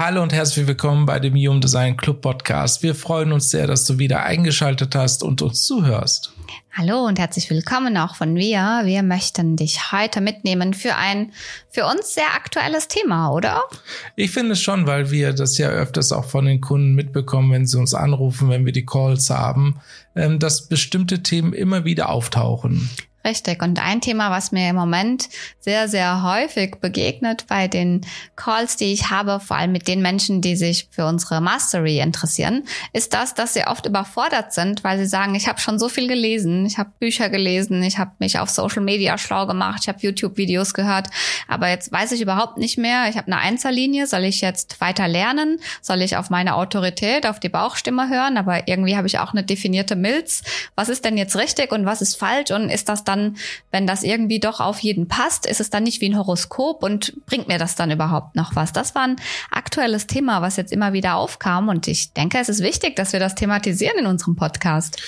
Hallo und herzlich willkommen bei dem Human Design Club Podcast. Wir freuen uns sehr, dass du wieder eingeschaltet hast und uns zuhörst. Hallo und herzlich willkommen auch von mir. Wir möchten dich heute mitnehmen für ein für uns sehr aktuelles Thema, oder? Ich finde es schon, weil wir das ja öfters auch von den Kunden mitbekommen, wenn sie uns anrufen, wenn wir die Calls haben, ähm, dass bestimmte Themen immer wieder auftauchen. Richtig. Und ein Thema, was mir im Moment sehr, sehr häufig begegnet bei den Calls, die ich habe, vor allem mit den Menschen, die sich für unsere Mastery interessieren, ist das, dass sie oft überfordert sind, weil sie sagen, ich habe schon so viel gelesen, ich habe Bücher gelesen, ich habe mich auf Social Media schlau gemacht, ich habe YouTube-Videos gehört, aber jetzt weiß ich überhaupt nicht mehr, ich habe eine Einzellinie, soll ich jetzt weiter lernen, soll ich auf meine Autorität, auf die Bauchstimme hören, aber irgendwie habe ich auch eine definierte Milz. Was ist denn jetzt richtig und was ist falsch und ist das dann, wenn das irgendwie doch auf jeden passt, ist es dann nicht wie ein Horoskop und bringt mir das dann überhaupt noch was? Das war ein aktuelles Thema, was jetzt immer wieder aufkam und ich denke, es ist wichtig, dass wir das thematisieren in unserem Podcast.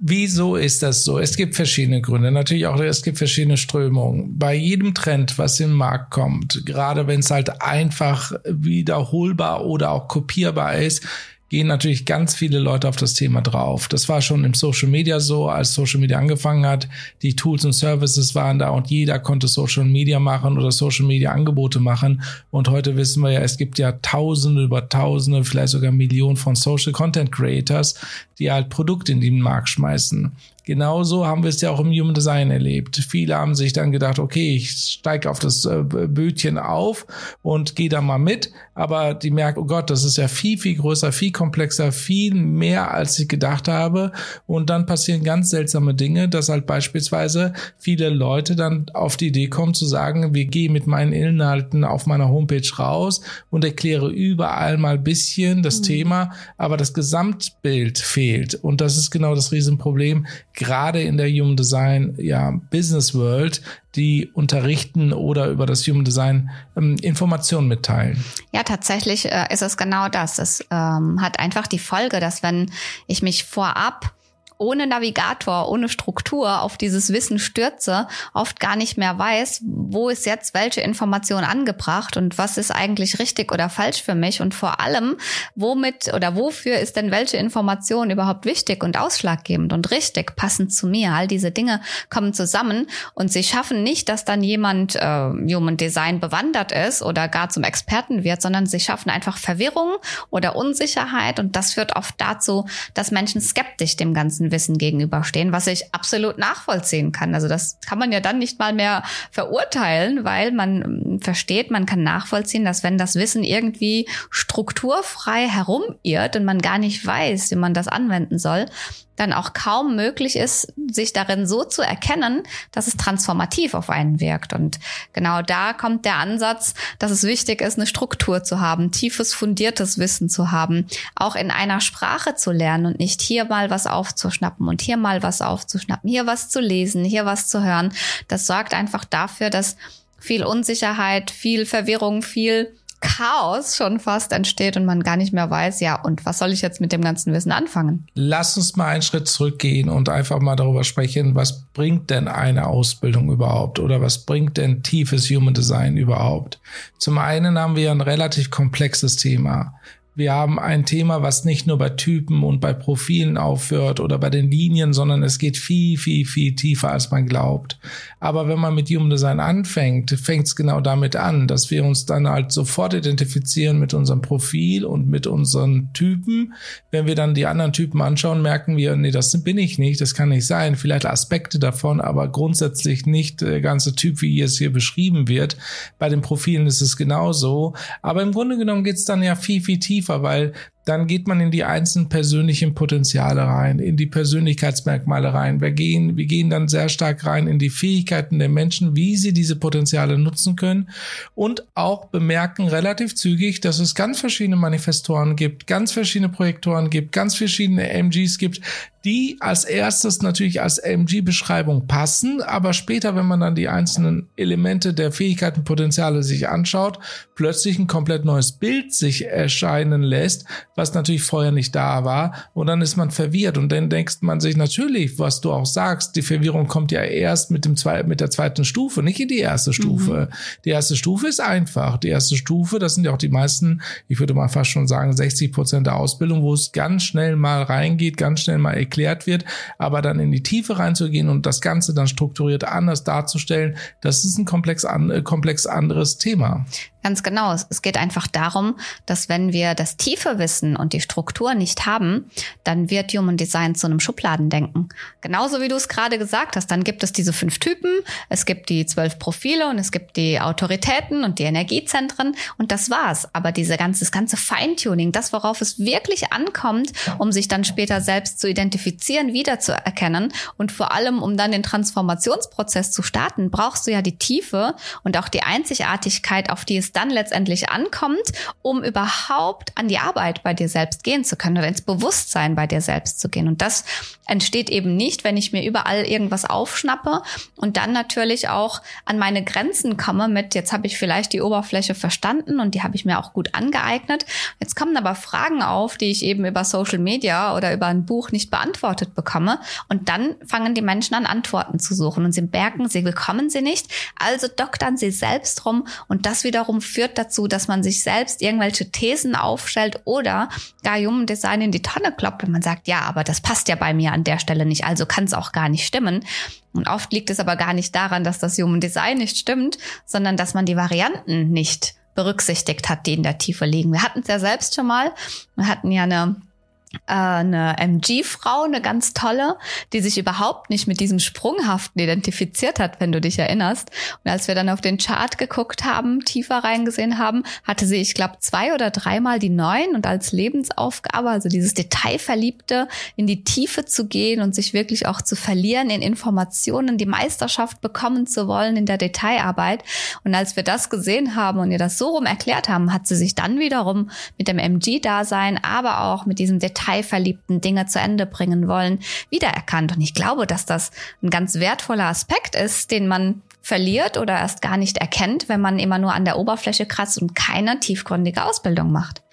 Wieso ist das so? Es gibt verschiedene Gründe. Natürlich auch, es gibt verschiedene Strömungen. Bei jedem Trend, was im Markt kommt, gerade wenn es halt einfach wiederholbar oder auch kopierbar ist, gehen natürlich ganz viele Leute auf das Thema drauf. Das war schon im Social Media so, als Social Media angefangen hat. Die Tools und Services waren da und jeder konnte Social Media machen oder Social Media Angebote machen. Und heute wissen wir ja, es gibt ja Tausende über Tausende, vielleicht sogar Millionen von Social Content Creators, die halt Produkte in den Markt schmeißen. Genauso haben wir es ja auch im Human Design erlebt. Viele haben sich dann gedacht, okay, ich steige auf das äh, Bötchen auf und gehe da mal mit. Aber die merken, oh Gott, das ist ja viel, viel größer, viel komplexer, viel mehr, als ich gedacht habe. Und dann passieren ganz seltsame Dinge, dass halt beispielsweise viele Leute dann auf die Idee kommen zu sagen, wir gehen mit meinen Inhalten auf meiner Homepage raus und erkläre überall mal bisschen das mhm. Thema, aber das Gesamtbild fehlt. Und das ist genau das Riesenproblem gerade in der Human Design ja, Business World, die unterrichten oder über das Human Design ähm, Informationen mitteilen. Ja, tatsächlich äh, ist es genau das. Es ähm, hat einfach die Folge, dass wenn ich mich vorab ohne Navigator, ohne Struktur auf dieses Wissen stürze, oft gar nicht mehr weiß, wo ist jetzt welche Information angebracht und was ist eigentlich richtig oder falsch für mich und vor allem, womit oder wofür ist denn welche Information überhaupt wichtig und ausschlaggebend und richtig, passend zu mir. All diese Dinge kommen zusammen und sie schaffen nicht, dass dann jemand äh, Human Design bewandert ist oder gar zum Experten wird, sondern sie schaffen einfach Verwirrung oder Unsicherheit und das führt oft dazu, dass Menschen skeptisch dem ganzen Wissen gegenüberstehen, was ich absolut nachvollziehen kann. Also das kann man ja dann nicht mal mehr verurteilen, weil man ähm, versteht, man kann nachvollziehen, dass wenn das Wissen irgendwie strukturfrei herumirrt und man gar nicht weiß, wie man das anwenden soll, dann auch kaum möglich ist, sich darin so zu erkennen, dass es transformativ auf einen wirkt. Und genau da kommt der Ansatz, dass es wichtig ist, eine Struktur zu haben, tiefes, fundiertes Wissen zu haben, auch in einer Sprache zu lernen und nicht hier mal was aufzuschnappen und hier mal was aufzuschnappen, hier was zu lesen, hier was zu hören. Das sorgt einfach dafür, dass viel Unsicherheit, viel Verwirrung, viel Chaos schon fast entsteht und man gar nicht mehr weiß, ja, und was soll ich jetzt mit dem ganzen Wissen anfangen? Lass uns mal einen Schritt zurückgehen und einfach mal darüber sprechen, was bringt denn eine Ausbildung überhaupt oder was bringt denn tiefes Human Design überhaupt? Zum einen haben wir ein relativ komplexes Thema. Wir haben ein Thema, was nicht nur bei Typen und bei Profilen aufhört oder bei den Linien, sondern es geht viel, viel, viel tiefer, als man glaubt. Aber wenn man mit Human Design anfängt, fängt es genau damit an, dass wir uns dann halt sofort identifizieren mit unserem Profil und mit unseren Typen. Wenn wir dann die anderen Typen anschauen, merken wir, nee, das bin ich nicht, das kann nicht sein. Vielleicht Aspekte davon, aber grundsätzlich nicht der ganze Typ, wie es hier beschrieben wird. Bei den Profilen ist es genauso. Aber im Grunde genommen geht es dann ja viel, viel tiefer tiefer, weil dann geht man in die einzelnen persönlichen Potenziale rein, in die Persönlichkeitsmerkmale rein. Wir gehen, wir gehen dann sehr stark rein in die Fähigkeiten der Menschen, wie sie diese Potenziale nutzen können und auch bemerken relativ zügig, dass es ganz verschiedene Manifestoren gibt, ganz verschiedene Projektoren gibt, ganz verschiedene MGs gibt, die als erstes natürlich als MG-Beschreibung passen, aber später, wenn man dann die einzelnen Elemente der Fähigkeiten, Potenziale sich anschaut, plötzlich ein komplett neues Bild sich erscheinen lässt, was natürlich vorher nicht da war. Und dann ist man verwirrt und dann denkt man sich natürlich, was du auch sagst, die Verwirrung kommt ja erst mit dem zwei, mit der zweiten Stufe, nicht in die erste Stufe. Mhm. Die erste Stufe ist einfach. Die erste Stufe, das sind ja auch die meisten, ich würde mal fast schon sagen, 60 Prozent der Ausbildung, wo es ganz schnell mal reingeht, ganz schnell mal erklärt wird, aber dann in die Tiefe reinzugehen und das Ganze dann strukturiert anders darzustellen, das ist ein komplex, an, äh, komplex anderes Thema. Ganz genau. Es geht einfach darum, dass wenn wir das tiefe Wissen und die Struktur nicht haben, dann wird Human Design zu einem Schubladendenken. Genauso wie du es gerade gesagt hast, dann gibt es diese fünf Typen, es gibt die zwölf Profile und es gibt die Autoritäten und die Energiezentren und das war's. Aber diese ganze, das ganze Feintuning, das, worauf es wirklich ankommt, um sich dann später selbst zu identifizieren, wiederzuerkennen und vor allem, um dann den Transformationsprozess zu starten, brauchst du ja die Tiefe und auch die Einzigartigkeit, auf die es dann letztendlich ankommt, um überhaupt an die Arbeit bei dir selbst gehen zu können oder ins Bewusstsein bei dir selbst zu gehen. Und das entsteht eben nicht, wenn ich mir überall irgendwas aufschnappe und dann natürlich auch an meine Grenzen komme mit, jetzt habe ich vielleicht die Oberfläche verstanden und die habe ich mir auch gut angeeignet. Jetzt kommen aber Fragen auf, die ich eben über Social Media oder über ein Buch nicht beantwortet bekomme. Und dann fangen die Menschen an, Antworten zu suchen und sie merken, sie bekommen sie nicht. Also doktern sie selbst rum und das wiederum führt dazu, dass man sich selbst irgendwelche Thesen aufstellt oder gar Human Design in die Tonne kloppt, wenn man sagt, ja, aber das passt ja bei mir an der Stelle nicht, also kann es auch gar nicht stimmen. Und oft liegt es aber gar nicht daran, dass das Human Design nicht stimmt, sondern dass man die Varianten nicht berücksichtigt hat, die in der Tiefe liegen. Wir hatten es ja selbst schon mal. Wir hatten ja eine eine MG-Frau, eine ganz tolle, die sich überhaupt nicht mit diesem Sprunghaften identifiziert hat, wenn du dich erinnerst. Und als wir dann auf den Chart geguckt haben, tiefer reingesehen haben, hatte sie, ich glaube, zwei oder dreimal die neun und als Lebensaufgabe, also dieses Detailverliebte, in die Tiefe zu gehen und sich wirklich auch zu verlieren in Informationen, die Meisterschaft bekommen zu wollen in der Detailarbeit. Und als wir das gesehen haben und ihr das so rum erklärt haben, hat sie sich dann wiederum mit dem MG-Dasein, aber auch mit diesem Detail detailverliebten Dinge zu Ende bringen wollen, wiedererkannt. Und ich glaube, dass das ein ganz wertvoller Aspekt ist, den man verliert oder erst gar nicht erkennt, wenn man immer nur an der Oberfläche kratzt und keine tiefgründige Ausbildung macht.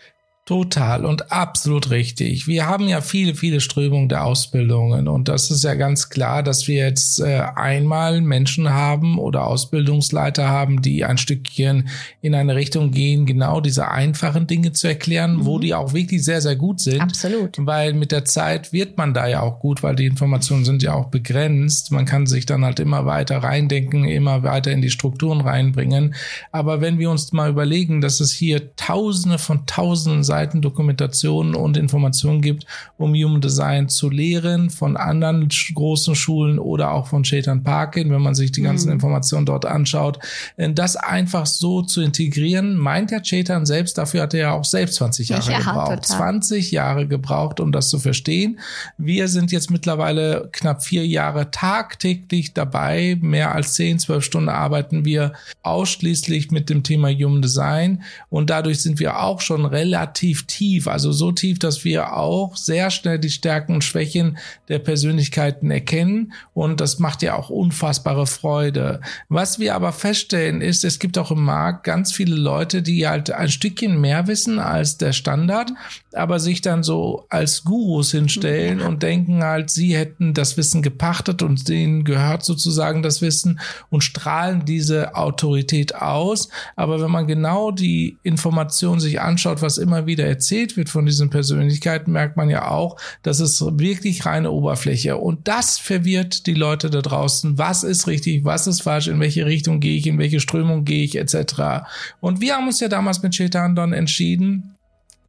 Total und absolut richtig. Wir haben ja viele, viele Strömungen der Ausbildungen und das ist ja ganz klar, dass wir jetzt äh, einmal Menschen haben oder Ausbildungsleiter haben, die ein Stückchen in eine Richtung gehen, genau diese einfachen Dinge zu erklären, mhm. wo die auch wirklich sehr, sehr gut sind. Absolut. Weil mit der Zeit wird man da ja auch gut, weil die Informationen sind ja auch begrenzt. Man kann sich dann halt immer weiter reindenken, immer weiter in die Strukturen reinbringen. Aber wenn wir uns mal überlegen, dass es hier Tausende von Tausenden Seiten Dokumentationen und Informationen gibt, um Human Design zu lehren von anderen großen Schulen oder auch von Chetan Parkin, wenn man sich die ganzen mhm. Informationen dort anschaut. Äh, das einfach so zu integrieren, meint der Chetan selbst, dafür hat er ja auch selbst 20 Jahre ja, gebraucht. Total. 20 Jahre gebraucht, um das zu verstehen. Wir sind jetzt mittlerweile knapp vier Jahre tagtäglich dabei. Mehr als 10, 12 Stunden arbeiten wir ausschließlich mit dem Thema Human Design und dadurch sind wir auch schon relativ relativ tief, also so tief, dass wir auch sehr schnell die Stärken und Schwächen der Persönlichkeiten erkennen und das macht ja auch unfassbare Freude. Was wir aber feststellen ist, es gibt auch im Markt ganz viele Leute, die halt ein Stückchen mehr wissen als der Standard, aber sich dann so als Gurus hinstellen und denken halt, sie hätten das Wissen gepachtet und denen gehört sozusagen das Wissen und strahlen diese Autorität aus. Aber wenn man genau die Information sich anschaut, was immer wieder wieder erzählt wird von diesen Persönlichkeiten, merkt man ja auch, dass es wirklich reine Oberfläche. Und das verwirrt die Leute da draußen. Was ist richtig, was ist falsch, in welche Richtung gehe ich, in welche Strömung gehe ich, etc. Und wir haben uns ja damals mit Chetan dann entschieden,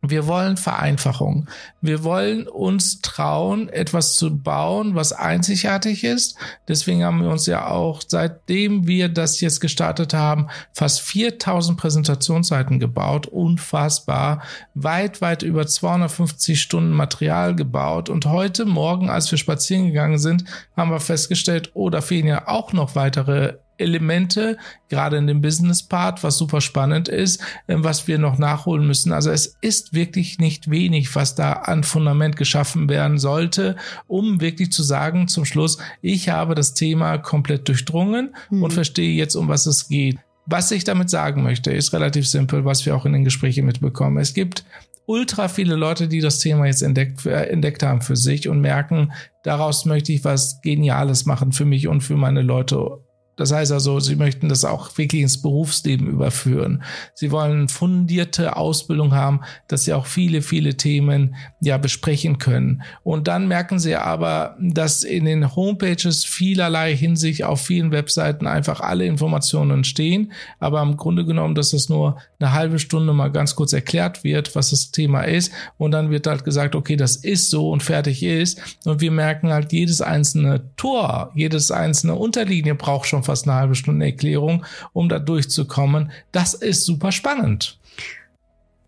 Wir wollen Vereinfachung. Wir wollen uns trauen, etwas zu bauen, was einzigartig ist. Deswegen haben wir uns ja auch, seitdem wir das jetzt gestartet haben, fast 4000 Präsentationsseiten gebaut. Unfassbar. Weit, weit über 250 Stunden Material gebaut. Und heute Morgen, als wir spazieren gegangen sind, haben wir festgestellt, oh, da fehlen ja auch noch weitere Elemente, gerade in dem Business-Part, was super spannend ist, ähm, was wir noch nachholen müssen. Also es ist wirklich nicht wenig, was da an Fundament geschaffen werden sollte, um wirklich zu sagen zum Schluss, ich habe das Thema komplett durchdrungen mhm. und verstehe jetzt, um was es geht. Was ich damit sagen möchte, ist relativ simpel, was wir auch in den Gesprächen mitbekommen. Es gibt ultra viele Leute, die das Thema jetzt entdeckt, äh, entdeckt haben für sich und merken, daraus möchte ich was Geniales machen für mich und für meine Leute das heißt also, sie möchten das auch wirklich ins Berufsleben überführen. Sie wollen fundierte Ausbildung haben, dass sie auch viele, viele Themen ja besprechen können. Und dann merken sie aber, dass in den Homepages vielerlei Hinsicht auf vielen Webseiten einfach alle Informationen stehen. Aber im Grunde genommen, dass es nur eine halbe Stunde mal ganz kurz erklärt wird, was das Thema ist. Und dann wird halt gesagt, okay, das ist so und fertig ist. Und wir merken halt, jedes einzelne Tor, jedes einzelne Unterlinie braucht schon fast eine halbe Stunde Erklärung, um da durchzukommen. Das ist super spannend.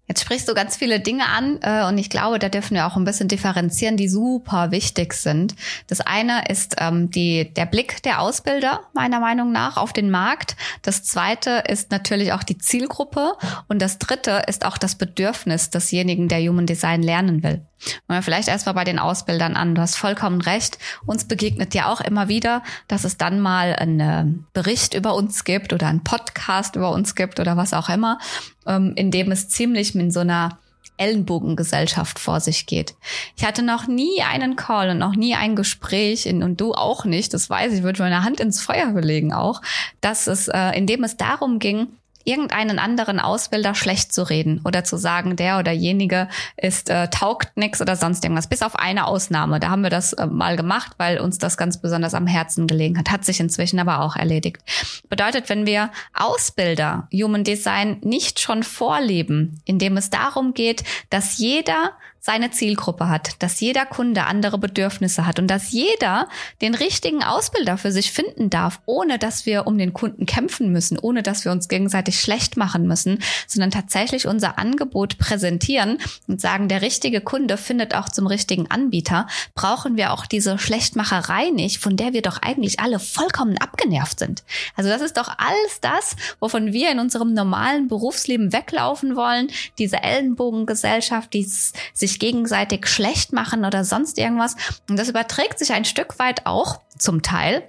Jetzt sprichst du ganz viele Dinge an äh, und ich glaube, da dürfen wir auch ein bisschen differenzieren, die super wichtig sind. Das eine ist ähm, die, der Blick der Ausbilder, meiner Meinung nach, auf den Markt. Das zweite ist natürlich auch die Zielgruppe und das dritte ist auch das Bedürfnis desjenigen, der Human Design lernen will. Und vielleicht erstmal bei den Ausbildern an. Du hast vollkommen recht. Uns begegnet ja auch immer wieder, dass es dann mal einen Bericht über uns gibt oder einen Podcast über uns gibt oder was auch immer, ähm, in dem es ziemlich mit so einer Ellenbogengesellschaft vor sich geht. Ich hatte noch nie einen Call und noch nie ein Gespräch in, und du auch nicht, das weiß ich, würde meine Hand ins Feuer belegen auch, dass es, äh, in dem es darum ging, irgendeinen anderen Ausbilder schlecht zu reden oder zu sagen, der oder jenige ist äh, taugt nix oder sonst irgendwas. Bis auf eine Ausnahme. Da haben wir das äh, mal gemacht, weil uns das ganz besonders am Herzen gelegen hat. Hat sich inzwischen aber auch erledigt. Bedeutet, wenn wir Ausbilder Human Design nicht schon vorleben, indem es darum geht, dass jeder seine Zielgruppe hat, dass jeder Kunde andere Bedürfnisse hat und dass jeder den richtigen Ausbilder für sich finden darf, ohne dass wir um den Kunden kämpfen müssen, ohne dass wir uns gegenseitig schlecht machen müssen, sondern tatsächlich unser Angebot präsentieren und sagen, der richtige Kunde findet auch zum richtigen Anbieter, brauchen wir auch diese Schlechtmacherei nicht, von der wir doch eigentlich alle vollkommen abgenervt sind. Also das ist doch alles das, wovon wir in unserem normalen Berufsleben weglaufen wollen, diese Ellenbogengesellschaft, die sich sich gegenseitig schlecht machen oder sonst irgendwas. Und das überträgt sich ein Stück weit auch zum Teil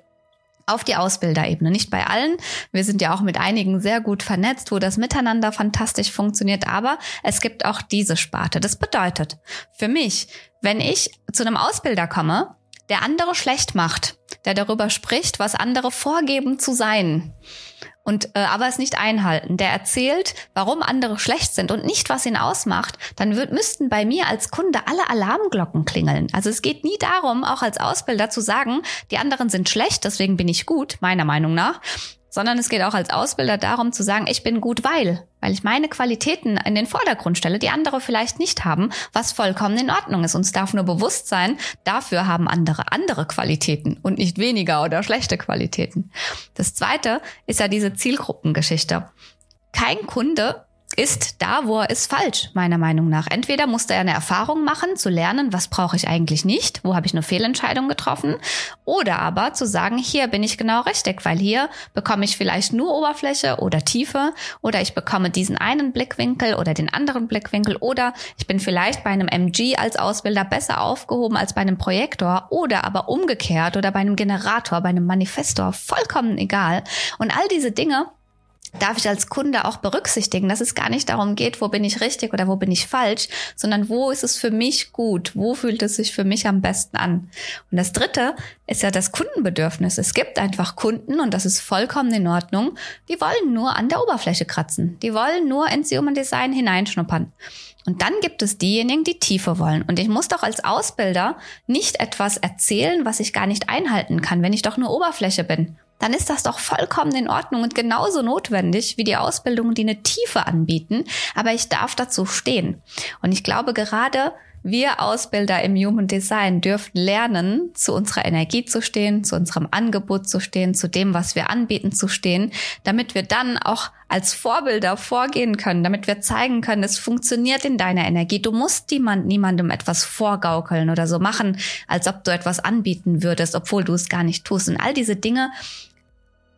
auf die Ausbilderebene. Nicht bei allen. Wir sind ja auch mit einigen sehr gut vernetzt, wo das Miteinander fantastisch funktioniert. Aber es gibt auch diese Sparte. Das bedeutet für mich, wenn ich zu einem Ausbilder komme, der andere schlecht macht, der darüber spricht, was andere vorgeben zu sein, und äh, aber es nicht einhalten, der erzählt, warum andere schlecht sind und nicht, was ihn ausmacht, dann wird, müssten bei mir als Kunde alle Alarmglocken klingeln. Also es geht nie darum, auch als Ausbilder zu sagen, die anderen sind schlecht, deswegen bin ich gut, meiner Meinung nach, sondern es geht auch als Ausbilder darum zu sagen, ich bin gut, weil, weil ich meine Qualitäten in den Vordergrund stelle, die andere vielleicht nicht haben, was vollkommen in Ordnung ist. Uns darf nur bewusst sein, dafür haben andere andere Qualitäten und nicht weniger oder schlechte Qualitäten. Das zweite ist ja diese Zielgruppengeschichte. Kein Kunde ist da, wo er ist, falsch, meiner Meinung nach. Entweder musste er eine Erfahrung machen, zu lernen, was brauche ich eigentlich nicht, wo habe ich eine Fehlentscheidung getroffen, oder aber zu sagen, hier bin ich genau richtig, weil hier bekomme ich vielleicht nur Oberfläche oder Tiefe, oder ich bekomme diesen einen Blickwinkel oder den anderen Blickwinkel, oder ich bin vielleicht bei einem MG als Ausbilder besser aufgehoben als bei einem Projektor, oder aber umgekehrt oder bei einem Generator, bei einem Manifestor, vollkommen egal. Und all diese Dinge darf ich als Kunde auch berücksichtigen, dass es gar nicht darum geht, wo bin ich richtig oder wo bin ich falsch, sondern wo ist es für mich gut, wo fühlt es sich für mich am besten an. Und das Dritte ist ja das Kundenbedürfnis. Es gibt einfach Kunden und das ist vollkommen in Ordnung, die wollen nur an der Oberfläche kratzen, die wollen nur ins Human Design hineinschnuppern. Und dann gibt es diejenigen, die Tiefe wollen. Und ich muss doch als Ausbilder nicht etwas erzählen, was ich gar nicht einhalten kann, wenn ich doch nur Oberfläche bin. Dann ist das doch vollkommen in Ordnung und genauso notwendig wie die Ausbildungen, die eine Tiefe anbieten. Aber ich darf dazu stehen. Und ich glaube, gerade wir Ausbilder im Human Design dürfen lernen, zu unserer Energie zu stehen, zu unserem Angebot zu stehen, zu dem, was wir anbieten zu stehen, damit wir dann auch als Vorbilder vorgehen können, damit wir zeigen können, es funktioniert in deiner Energie. Du musst niemand, niemandem etwas vorgaukeln oder so machen, als ob du etwas anbieten würdest, obwohl du es gar nicht tust. Und all diese Dinge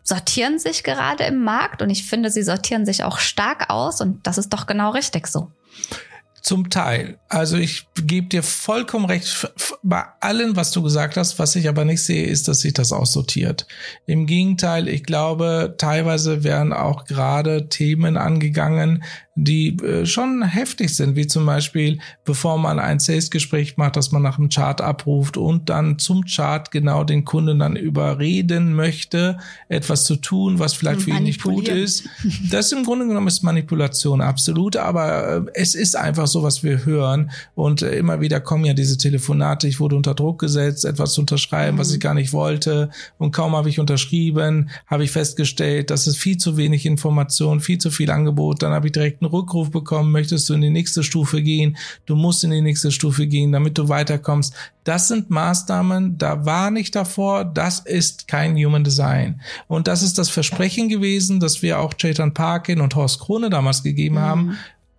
sortieren sich gerade im Markt und ich finde, sie sortieren sich auch stark aus und das ist doch genau richtig so. Zum Teil. Also ich gebe dir vollkommen recht bei allem, was du gesagt hast. Was ich aber nicht sehe, ist, dass sich das aussortiert. Im Gegenteil, ich glaube, teilweise werden auch gerade Themen angegangen, die äh, schon heftig sind, wie zum Beispiel, bevor man ein Sales-Gespräch macht, dass man nach dem Chart abruft und dann zum Chart genau den Kunden dann überreden möchte, etwas zu tun, was vielleicht für ihn nicht gut ist. Das im Grunde genommen ist Manipulation, absolut, aber äh, es ist einfach so, was wir hören und äh, immer wieder kommen ja diese Telefonate, ich wurde unter Druck gesetzt, etwas zu unterschreiben, mhm. was ich gar nicht wollte und kaum habe ich unterschrieben, habe ich festgestellt, das ist viel zu wenig Information, viel zu viel Angebot, dann habe ich direkt Rückruf bekommen, möchtest du in die nächste Stufe gehen, du musst in die nächste Stufe gehen, damit du weiterkommst. Das sind Maßnahmen, da war nicht davor, das ist kein Human Design. Und das ist das Versprechen gewesen, das wir auch Chetan Parkin und Horst Krone damals gegeben mhm. haben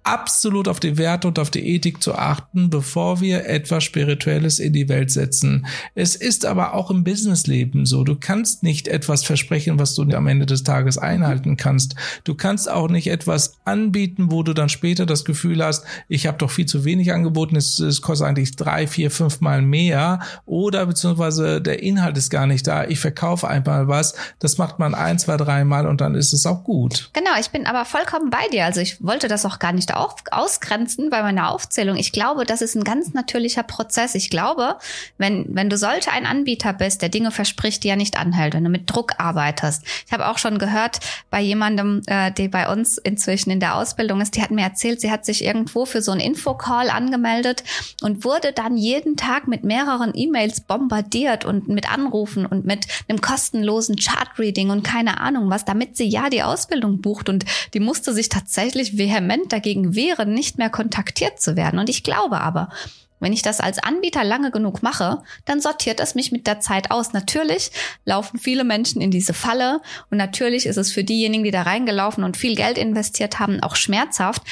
absolut auf die Werte und auf die Ethik zu achten, bevor wir etwas Spirituelles in die Welt setzen. Es ist aber auch im Businessleben so. Du kannst nicht etwas versprechen, was du am Ende des Tages einhalten kannst. Du kannst auch nicht etwas anbieten, wo du dann später das Gefühl hast, ich habe doch viel zu wenig angeboten, es, es kostet eigentlich drei, vier, fünf Mal mehr oder beziehungsweise der Inhalt ist gar nicht da. Ich verkaufe einmal was. Das macht man ein, zwei, drei Mal und dann ist es auch gut. Genau, ich bin aber vollkommen bei dir. Also ich wollte das auch gar nicht auf, ausgrenzen bei meiner Aufzählung. Ich glaube, das ist ein ganz natürlicher Prozess. Ich glaube, wenn, wenn du sollte ein Anbieter bist, der Dinge verspricht, die er nicht anhält, wenn du mit Druck arbeitest. Ich habe auch schon gehört bei jemandem, äh, der bei uns inzwischen in der Ausbildung ist, die hat mir erzählt, sie hat sich irgendwo für so einen Infocall angemeldet und wurde dann jeden Tag mit mehreren E-Mails bombardiert und mit Anrufen und mit einem kostenlosen Chart-Reading und keine Ahnung was, damit sie ja die Ausbildung bucht und die musste sich tatsächlich vehement dagegen wehren, nicht mehr kontaktiert zu werden. Und ich glaube aber, wenn ich das als Anbieter lange genug mache, dann sortiert es mich mit der Zeit aus. Natürlich laufen viele Menschen in diese Falle und natürlich ist es für diejenigen, die da reingelaufen und viel Geld investiert haben, auch schmerzhaft.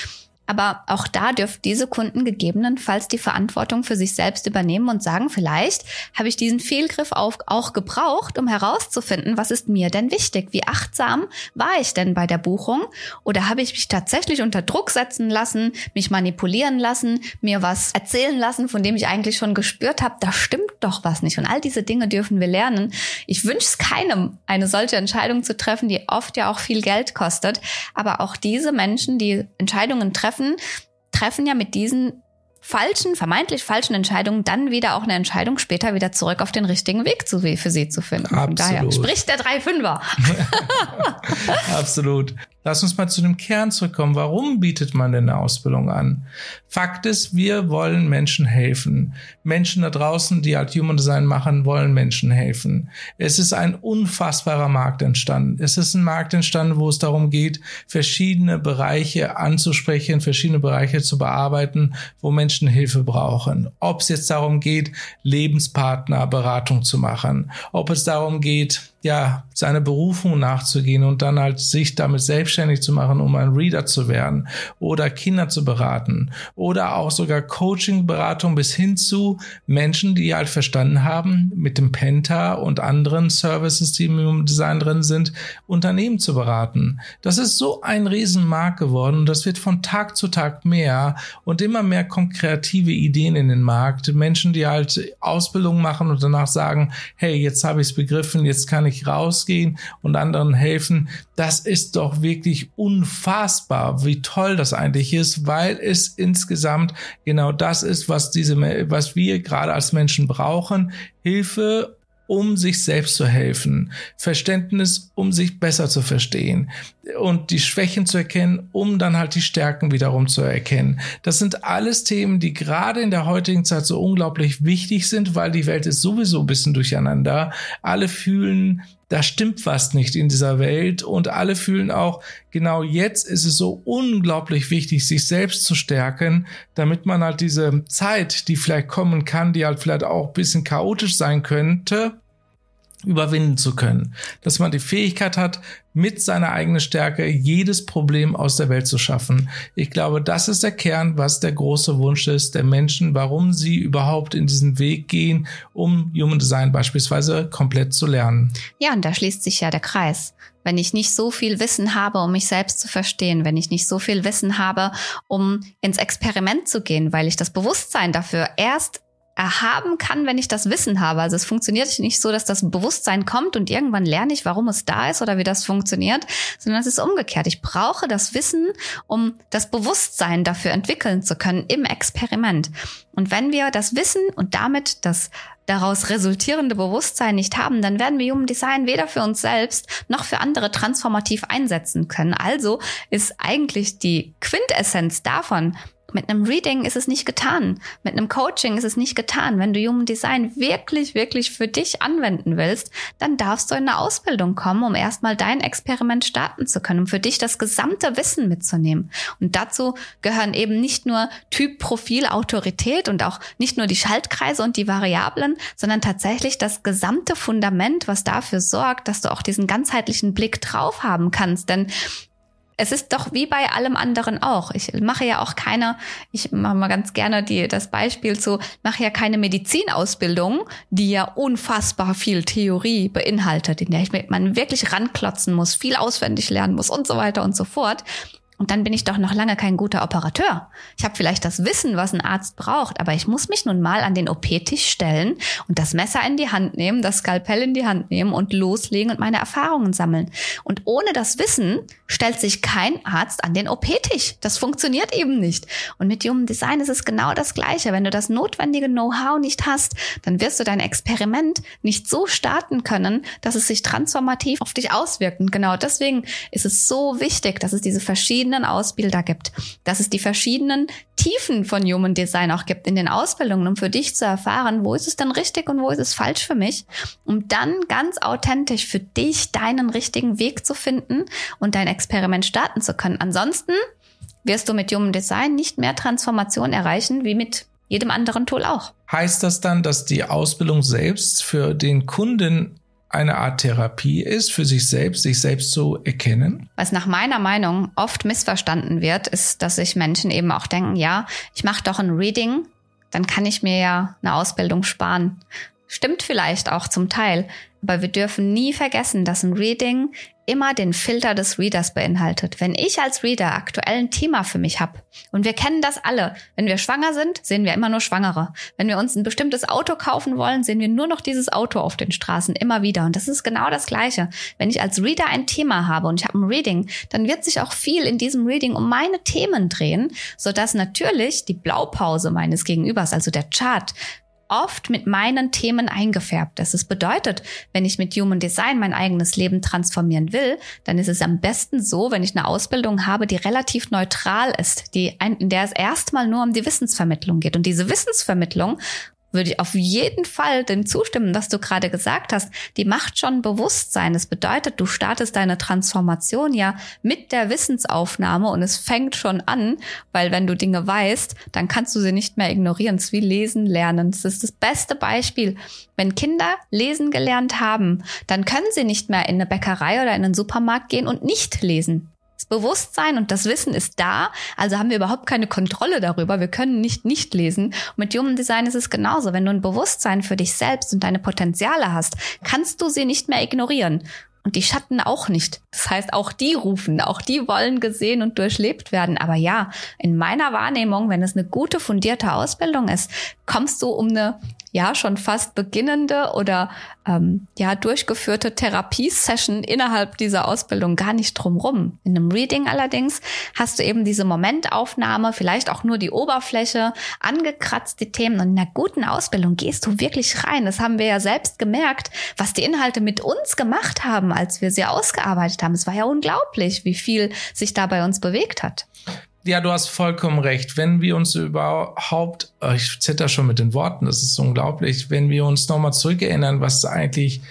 Aber auch da dürfen diese Kunden gegebenenfalls die Verantwortung für sich selbst übernehmen und sagen, vielleicht habe ich diesen Fehlgriff auch, auch gebraucht, um herauszufinden, was ist mir denn wichtig? Wie achtsam war ich denn bei der Buchung? Oder habe ich mich tatsächlich unter Druck setzen lassen, mich manipulieren lassen, mir was erzählen lassen, von dem ich eigentlich schon gespürt habe, da stimmt doch was nicht. Und all diese Dinge dürfen wir lernen. Ich wünsche es keinem, eine solche Entscheidung zu treffen, die oft ja auch viel Geld kostet. Aber auch diese Menschen, die Entscheidungen treffen, treffen, treffen ja mit diesen falschen, vermeintlich falschen Entscheidungen dann wieder auch eine Entscheidung später wieder zurück auf den richtigen Weg zu, für sie zu finden. Absolut. daher spricht der drei Fünfer. Absolut. Lass uns mal zu dem Kern zurückkommen. Warum bietet man denn eine Ausbildung an? Fakt ist, wir wollen Menschen helfen. Menschen da draußen, die halt Human Design machen, wollen Menschen helfen. Es ist ein unfassbarer Markt entstanden. Es ist ein Markt entstanden, wo es darum geht, verschiedene Bereiche anzusprechen, verschiedene Bereiche zu bearbeiten, wo Menschen Hilfe brauchen. Ob es jetzt darum geht, Lebenspartnerberatung zu machen, ob es darum geht, ja, seine Berufung nachzugehen und dann halt sich damit selbstständig zu machen, um ein Reader zu werden oder Kinder zu beraten oder auch sogar Coaching-Beratung bis hin zu Menschen, die halt verstanden haben, mit dem Penta und anderen Services, die im Design drin sind, Unternehmen zu beraten. Das ist so ein Riesenmarkt geworden und das wird von Tag zu Tag mehr und immer mehr kommen kreative Ideen in den Markt. Menschen, die halt Ausbildung machen und danach sagen, hey, jetzt habe ich es begriffen, jetzt kann ich wirklich rausgehen und anderen helfen, das ist doch wirklich unfassbar, wie toll das eigentlich ist, weil es insgesamt genau das ist, was diese, was wir gerade als Menschen brauchen. Hilfe um sich selbst zu helfen, Verständnis, um sich besser zu verstehen und die Schwächen zu erkennen, um dann halt die Stärken wiederum zu erkennen. Das sind alles Themen, die gerade in der heutigen Zeit so unglaublich wichtig sind, weil die Welt ist sowieso ein bisschen durcheinander. Alle fühlen da stimmt was nicht in dieser Welt und alle fühlen auch, genau jetzt ist es so unglaublich wichtig, sich selbst zu stärken, damit man halt diese Zeit, die vielleicht kommen kann, die halt vielleicht auch ein bisschen chaotisch sein könnte, überwinden zu können. Dass man die Fähigkeit hat, mit seiner eigenen Stärke jedes Problem aus der Welt zu schaffen. Ich glaube, das ist der Kern, was der große Wunsch ist der Menschen, warum sie überhaupt in diesen Weg gehen, um Human Design beispielsweise komplett zu lernen. Ja, und da schließt sich ja der Kreis. Wenn ich nicht so viel Wissen habe, um mich selbst zu verstehen, wenn ich nicht so viel Wissen habe, um ins Experiment zu gehen, weil ich das Bewusstsein dafür erst erhaben kann, wenn ich das Wissen habe. Also es funktioniert nicht so, dass das Bewusstsein kommt und irgendwann lerne ich, warum es da ist oder wie das funktioniert, sondern es ist umgekehrt. Ich brauche das Wissen, um das Bewusstsein dafür entwickeln zu können im Experiment. Und wenn wir das Wissen und damit das daraus resultierende Bewusstsein nicht haben, dann werden wir Human Design weder für uns selbst noch für andere transformativ einsetzen können. Also ist eigentlich die Quintessenz davon, mit einem Reading ist es nicht getan. Mit einem Coaching ist es nicht getan. Wenn du Human Design wirklich, wirklich für dich anwenden willst, dann darfst du in eine Ausbildung kommen, um erstmal dein Experiment starten zu können, um für dich das gesamte Wissen mitzunehmen. Und dazu gehören eben nicht nur Typ, Profil, Autorität und auch nicht nur die Schaltkreise und die Variablen, sondern tatsächlich das gesamte Fundament, was dafür sorgt, dass du auch diesen ganzheitlichen Blick drauf haben kannst. Denn es ist doch wie bei allem anderen auch. Ich mache ja auch keine, ich mache mal ganz gerne die, das Beispiel zu, mache ja keine Medizinausbildung, die ja unfassbar viel Theorie beinhaltet, in der ich man wirklich ranklotzen muss, viel auswendig lernen muss und so weiter und so fort. Und dann bin ich doch noch lange kein guter Operateur. Ich habe vielleicht das Wissen, was ein Arzt braucht, aber ich muss mich nun mal an den OP-Tisch stellen und das Messer in die Hand nehmen, das Skalpell in die Hand nehmen und loslegen und meine Erfahrungen sammeln. Und ohne das Wissen stellt sich kein Arzt an den OP-Tisch. Das funktioniert eben nicht. Und mit Human Design ist es genau das Gleiche. Wenn du das notwendige Know-how nicht hast, dann wirst du dein Experiment nicht so starten können, dass es sich transformativ auf dich auswirkt. Und genau deswegen ist es so wichtig, dass es diese verschiedenen verschiedenen Ausbilder gibt, dass es die verschiedenen Tiefen von Human Design auch gibt in den Ausbildungen, um für dich zu erfahren, wo ist es denn richtig und wo ist es falsch für mich, um dann ganz authentisch für dich deinen richtigen Weg zu finden und dein Experiment starten zu können. Ansonsten wirst du mit Human Design nicht mehr Transformation erreichen wie mit jedem anderen Tool auch. Heißt das dann, dass die Ausbildung selbst für den Kunden eine Art Therapie ist, für sich selbst, sich selbst zu erkennen? Was nach meiner Meinung oft missverstanden wird, ist, dass sich Menschen eben auch denken, ja, ich mache doch ein Reading, dann kann ich mir ja eine Ausbildung sparen. Stimmt vielleicht auch zum Teil, aber wir dürfen nie vergessen, dass ein Reading immer den Filter des Readers beinhaltet. Wenn ich als Reader aktuell ein Thema für mich habe, und wir kennen das alle, wenn wir schwanger sind, sehen wir immer nur Schwangere. Wenn wir uns ein bestimmtes Auto kaufen wollen, sehen wir nur noch dieses Auto auf den Straßen immer wieder. Und das ist genau das Gleiche. Wenn ich als Reader ein Thema habe und ich habe ein Reading, dann wird sich auch viel in diesem Reading um meine Themen drehen, sodass natürlich die Blaupause meines Gegenübers, also der Chart, oft mit meinen Themen eingefärbt ist. Das bedeutet, wenn ich mit Human Design mein eigenes Leben transformieren will, dann ist es am besten so, wenn ich eine Ausbildung habe, die relativ neutral ist, die in der es erstmal nur um die Wissensvermittlung geht. Und diese Wissensvermittlung würde ich auf jeden Fall dem zustimmen, was du gerade gesagt hast. Die macht schon Bewusstsein. Das bedeutet, du startest deine Transformation ja mit der Wissensaufnahme und es fängt schon an, weil wenn du Dinge weißt, dann kannst du sie nicht mehr ignorieren. Es ist wie lesen lernen. Das ist das beste Beispiel. Wenn Kinder lesen gelernt haben, dann können sie nicht mehr in eine Bäckerei oder in einen Supermarkt gehen und nicht lesen. Bewusstsein und das Wissen ist da, also haben wir überhaupt keine Kontrolle darüber. Wir können nicht nicht lesen. Und mit Human Design ist es genauso. Wenn du ein Bewusstsein für dich selbst und deine Potenziale hast, kannst du sie nicht mehr ignorieren. Und die Schatten auch nicht. Das heißt, auch die rufen, auch die wollen gesehen und durchlebt werden. Aber ja, in meiner Wahrnehmung, wenn es eine gute, fundierte Ausbildung ist, kommst du um eine ja schon fast beginnende oder ähm, ja durchgeführte Therapiesession innerhalb dieser Ausbildung gar nicht drumrum. In einem Reading allerdings hast du eben diese Momentaufnahme, vielleicht auch nur die Oberfläche, angekratzt die Themen und in einer guten Ausbildung gehst du wirklich rein. Das haben wir ja selbst gemerkt, was die Inhalte mit uns gemacht haben, als wir sie ausgearbeitet haben. Es war ja unglaublich, wie viel sich da bei uns bewegt hat. Ja, du hast vollkommen recht. Wenn wir uns überhaupt, äh, ich zitter schon mit den Worten, das ist unglaublich, wenn wir uns nochmal zurückerinnern, was eigentlich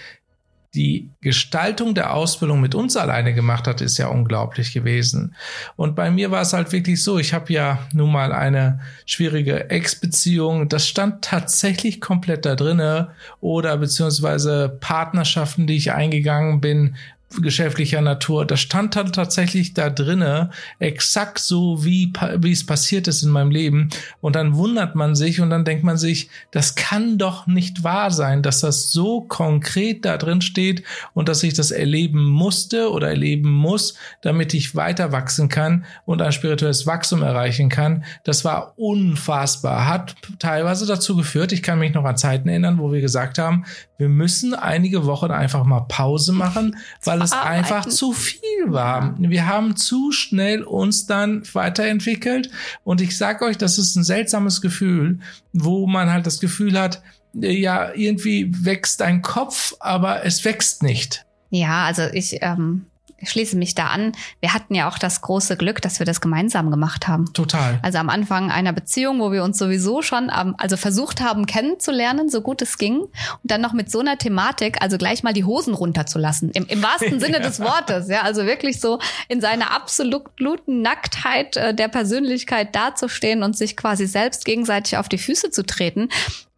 die Gestaltung der Ausbildung mit uns alleine gemacht hat, ist ja unglaublich gewesen. Und bei mir war es halt wirklich so, ich habe ja nun mal eine schwierige Ex-Beziehung, das stand tatsächlich komplett da drinne oder beziehungsweise Partnerschaften, die ich eingegangen bin, geschäftlicher Natur. Das stand dann tatsächlich da drinne, exakt so wie, wie es passiert ist in meinem Leben. Und dann wundert man sich und dann denkt man sich, das kann doch nicht wahr sein, dass das so konkret da drin steht und dass ich das erleben musste oder erleben muss, damit ich weiter wachsen kann und ein spirituelles Wachstum erreichen kann. Das war unfassbar. Hat teilweise dazu geführt, ich kann mich noch an Zeiten erinnern, wo wir gesagt haben, wir müssen einige Wochen einfach mal Pause machen, weil es einfach zu viel war. Wir haben zu schnell uns dann weiterentwickelt und ich sage euch, das ist ein seltsames Gefühl, wo man halt das Gefühl hat, ja, irgendwie wächst dein Kopf, aber es wächst nicht. Ja, also ich ähm, schließe mich da an. Wir hatten ja auch das große Glück, dass wir das gemeinsam gemacht haben. Total. Also am Anfang einer Beziehung, wo wir uns sowieso schon, also versucht haben kennenzulernen, so gut es ging. Und dann noch mit so einer Thematik, also gleich mal die Hosen runterzulassen. Im, im wahrsten Sinne des Wortes. Ja, also wirklich so in seiner absoluten Nacktheit äh, der Persönlichkeit dazustehen und sich quasi selbst gegenseitig auf die Füße zu treten.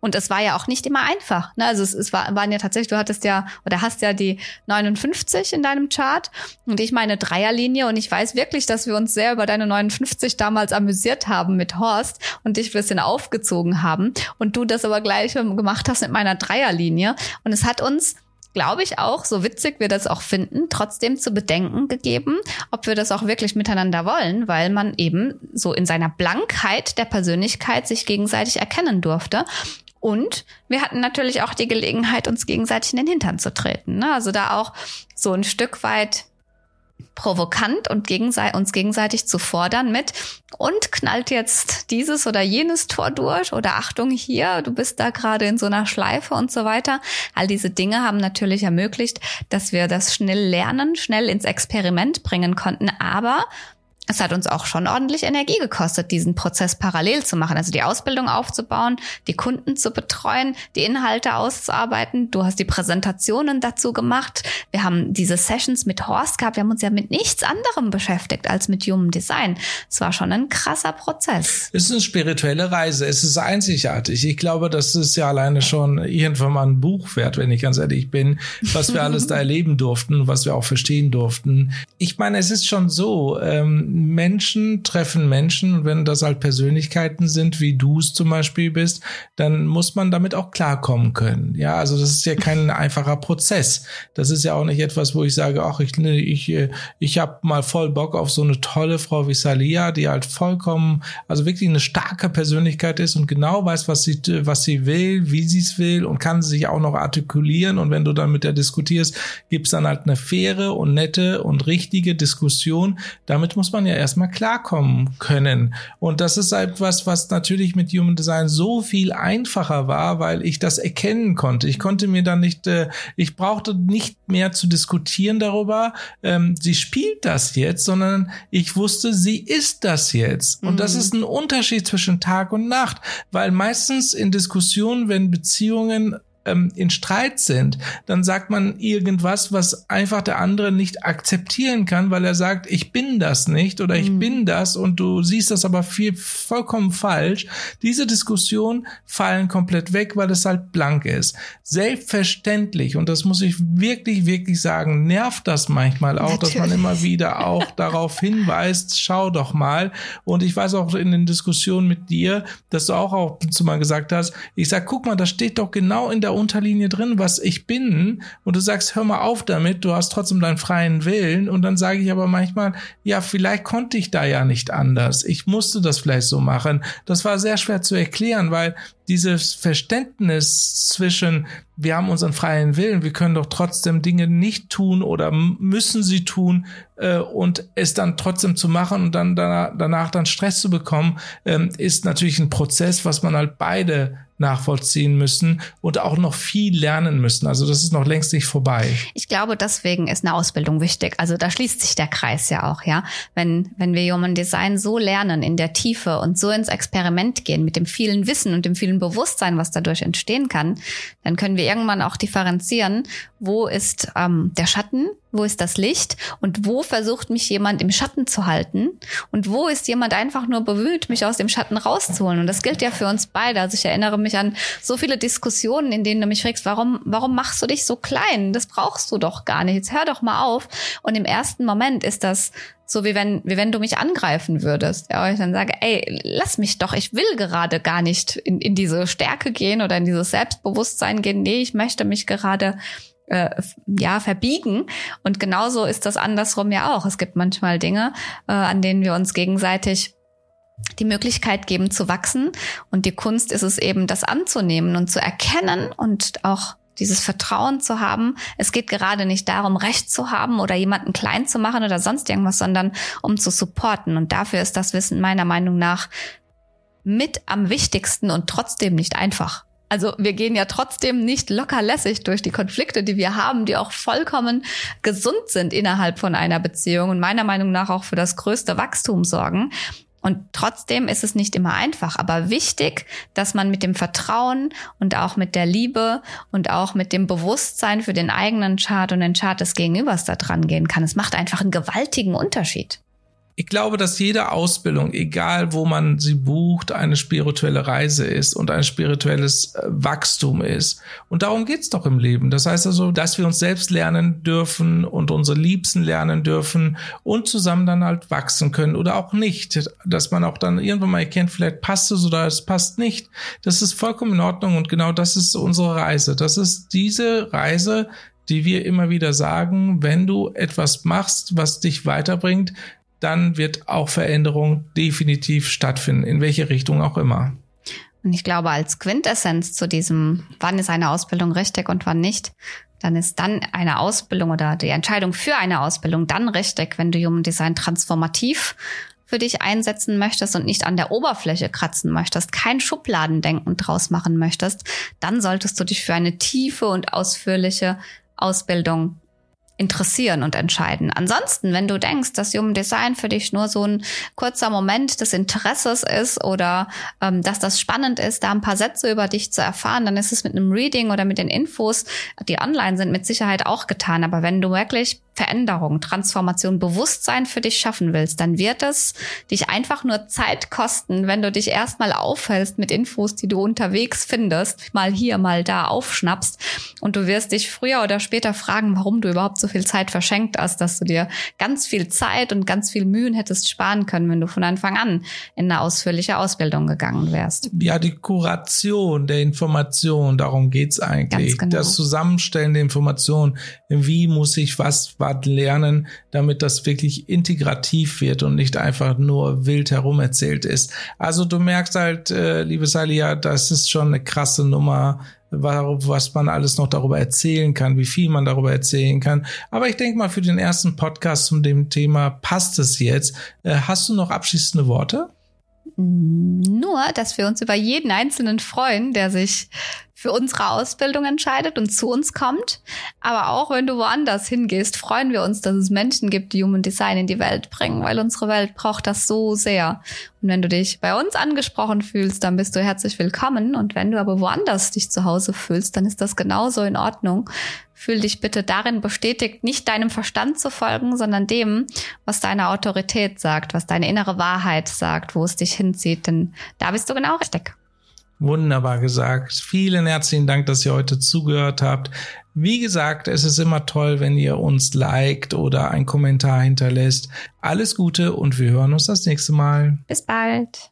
Und es war ja auch nicht immer einfach. Ne? Also es, es war, waren ja tatsächlich, du hattest ja oder hast ja die 59 in deinem Chart und ich meine Dreierlinie und ich weiß wirklich, dass wir uns sehr über deine 59 damals amüsiert haben mit Horst und dich ein bisschen aufgezogen haben und du das aber gleich gemacht hast mit meiner Dreierlinie und es hat uns glaube ich auch, so witzig wir das auch finden, trotzdem zu bedenken gegeben, ob wir das auch wirklich miteinander wollen, weil man eben so in seiner Blankheit der Persönlichkeit sich gegenseitig erkennen durfte. Und wir hatten natürlich auch die Gelegenheit, uns gegenseitig in den Hintern zu treten. Ne? Also da auch so ein Stück weit provokant und gegensei uns gegenseitig zu fordern mit und knallt jetzt dieses oder jenes Tor durch oder Achtung hier, du bist da gerade in so einer Schleife und so weiter. All diese Dinge haben natürlich ermöglicht, dass wir das schnell lernen, schnell ins Experiment bringen konnten, aber es hat uns auch schon ordentlich Energie gekostet, diesen Prozess parallel zu machen. Also die Ausbildung aufzubauen, die Kunden zu betreuen, die Inhalte auszuarbeiten. Du hast die Präsentationen dazu gemacht. Wir haben diese Sessions mit Horst gehabt. Wir haben uns ja mit nichts anderem beschäftigt als mit Human Design. Es war schon ein krasser Prozess. Es ist eine spirituelle Reise. Es ist einzigartig. Ich glaube, das ist ja alleine schon irgendwann mal ein Buch wert, wenn ich ganz ehrlich bin, was wir alles da erleben durften, was wir auch verstehen durften. Ich meine, es ist schon so, ähm, Menschen treffen Menschen und wenn das halt Persönlichkeiten sind, wie du es zum Beispiel bist, dann muss man damit auch klarkommen können. Ja, also das ist ja kein einfacher Prozess. Das ist ja auch nicht etwas, wo ich sage, ach, ich, ich, ich habe mal voll Bock auf so eine tolle Frau wie Salia, die halt vollkommen, also wirklich eine starke Persönlichkeit ist und genau weiß, was sie, was sie will, wie sie es will und kann sich auch noch artikulieren. Und wenn du dann mit der diskutierst, gibt's dann halt eine faire und nette und richtige Diskussion. Damit muss man ja erstmal klarkommen können. Und das ist etwas, was natürlich mit Human Design so viel einfacher war, weil ich das erkennen konnte. Ich konnte mir dann nicht, äh, ich brauchte nicht mehr zu diskutieren darüber, ähm, sie spielt das jetzt, sondern ich wusste, sie ist das jetzt. Und mhm. das ist ein Unterschied zwischen Tag und Nacht, weil meistens in Diskussionen, wenn Beziehungen ähm, in Streit sind, dann sagt man irgendwas, was einfach der andere nicht akzeptieren kann, weil er sagt, ich bin das nicht oder ich mhm. bin das und du siehst das aber viel vollkommen falsch. Diese Diskussion fallen komplett weg, weil es halt blank ist. Selbstverständlich, und das muss ich wirklich, wirklich sagen, nervt das manchmal auch, Natürlich. dass man immer wieder auch darauf hinweist, schau doch mal. Und ich weiß auch in den Diskussionen mit dir, dass du auch auch zu mal gesagt hast, ich sag, guck mal, das steht doch genau in der Unterlinie drin, was ich bin, und du sagst, hör mal auf damit, du hast trotzdem deinen freien Willen, und dann sage ich aber manchmal, ja, vielleicht konnte ich da ja nicht anders. Ich musste das vielleicht so machen. Das war sehr schwer zu erklären, weil dieses Verständnis zwischen, wir haben unseren freien Willen, wir können doch trotzdem Dinge nicht tun oder müssen sie tun äh, und es dann trotzdem zu machen und dann danach, danach dann Stress zu bekommen, ähm, ist natürlich ein Prozess, was man halt beide nachvollziehen müssen und auch noch viel lernen müssen. Also das ist noch längst nicht vorbei. Ich glaube, deswegen ist eine Ausbildung wichtig. Also da schließt sich der Kreis ja auch, ja. Wenn, wenn wir Human Design so lernen in der Tiefe und so ins Experiment gehen mit dem vielen Wissen und dem vielen Bewusstsein, was dadurch entstehen kann, dann können wir irgendwann auch differenzieren, wo ist ähm, der Schatten, wo ist das Licht und wo versucht mich jemand im Schatten zu halten und wo ist jemand einfach nur bemüht, mich aus dem Schatten rauszuholen. Und das gilt ja für uns beide. Also ich erinnere mich an so viele Diskussionen, in denen du mich fragst, warum, warum machst du dich so klein? Das brauchst du doch gar nicht. Jetzt hör doch mal auf. Und im ersten Moment ist das so wie wenn, wie wenn du mich angreifen würdest. Ja, und ich dann sage, ey, lass mich doch, ich will gerade gar nicht in, in diese Stärke gehen oder in dieses Selbstbewusstsein gehen. Nee, ich möchte mich gerade äh, ja verbiegen und genauso ist das andersrum ja auch. Es gibt manchmal Dinge, äh, an denen wir uns gegenseitig die Möglichkeit geben zu wachsen und die Kunst ist es eben, das anzunehmen und zu erkennen und auch dieses Vertrauen zu haben. Es geht gerade nicht darum, Recht zu haben oder jemanden klein zu machen oder sonst irgendwas, sondern um zu supporten. Und dafür ist das Wissen meiner Meinung nach mit am wichtigsten und trotzdem nicht einfach. Also wir gehen ja trotzdem nicht locker lässig durch die Konflikte, die wir haben, die auch vollkommen gesund sind innerhalb von einer Beziehung und meiner Meinung nach auch für das größte Wachstum sorgen. Und trotzdem ist es nicht immer einfach, aber wichtig, dass man mit dem Vertrauen und auch mit der Liebe und auch mit dem Bewusstsein für den eigenen Chart und den Chart des Gegenübers da dran gehen kann. Es macht einfach einen gewaltigen Unterschied. Ich glaube, dass jede Ausbildung, egal wo man sie bucht, eine spirituelle Reise ist und ein spirituelles äh, Wachstum ist. Und darum geht's doch im Leben. Das heißt also, dass wir uns selbst lernen dürfen und unsere Liebsten lernen dürfen und zusammen dann halt wachsen können oder auch nicht. Dass man auch dann irgendwann mal erkennt, vielleicht passt es oder es passt nicht. Das ist vollkommen in Ordnung und genau das ist unsere Reise. Das ist diese Reise, die wir immer wieder sagen, wenn du etwas machst, was dich weiterbringt, dann wird auch Veränderung definitiv stattfinden, in welche Richtung auch immer. Und ich glaube, als Quintessenz zu diesem, wann ist eine Ausbildung richtig und wann nicht, dann ist dann eine Ausbildung oder die Entscheidung für eine Ausbildung dann richtig, wenn du Human Design transformativ für dich einsetzen möchtest und nicht an der Oberfläche kratzen möchtest, kein Schubladendenken draus machen möchtest, dann solltest du dich für eine tiefe und ausführliche Ausbildung interessieren und entscheiden. Ansonsten, wenn du denkst, dass Human Design für dich nur so ein kurzer Moment des Interesses ist oder ähm, dass das spannend ist, da ein paar Sätze über dich zu erfahren, dann ist es mit einem Reading oder mit den Infos, die online sind, mit Sicherheit auch getan. Aber wenn du wirklich Veränderung, Transformation, Bewusstsein für dich schaffen willst, dann wird es dich einfach nur Zeit kosten, wenn du dich erstmal aufhältst mit Infos, die du unterwegs findest, mal hier, mal da aufschnappst und du wirst dich früher oder später fragen, warum du überhaupt so viel Zeit verschenkt hast, dass du dir ganz viel Zeit und ganz viel Mühen hättest sparen können, wenn du von Anfang an in eine ausführliche Ausbildung gegangen wärst. Ja, die Kuration der Information, darum geht's eigentlich. Genau. Das Zusammenstellen der Information, wie muss ich was, was Art lernen, damit das wirklich integrativ wird und nicht einfach nur wild herum erzählt ist. Also du merkst halt, äh, liebe Salia, das ist schon eine krasse Nummer, was man alles noch darüber erzählen kann, wie viel man darüber erzählen kann. Aber ich denke mal, für den ersten Podcast zum dem Thema passt es jetzt. Äh, hast du noch abschließende Worte? Nur, dass wir uns über jeden Einzelnen freuen, der sich für unsere Ausbildung entscheidet und zu uns kommt. Aber auch wenn du woanders hingehst, freuen wir uns, dass es Menschen gibt, die Human Design in die Welt bringen, weil unsere Welt braucht das so sehr. Und wenn du dich bei uns angesprochen fühlst, dann bist du herzlich willkommen. Und wenn du aber woanders dich zu Hause fühlst, dann ist das genauso in Ordnung. Fühl dich bitte darin bestätigt, nicht deinem Verstand zu folgen, sondern dem, was deine Autorität sagt, was deine innere Wahrheit sagt, wo es dich hinzieht. Denn da bist du genau richtig. Wunderbar gesagt. Vielen herzlichen Dank, dass ihr heute zugehört habt. Wie gesagt, es ist immer toll, wenn ihr uns liked oder einen Kommentar hinterlässt. Alles Gute und wir hören uns das nächste Mal. Bis bald.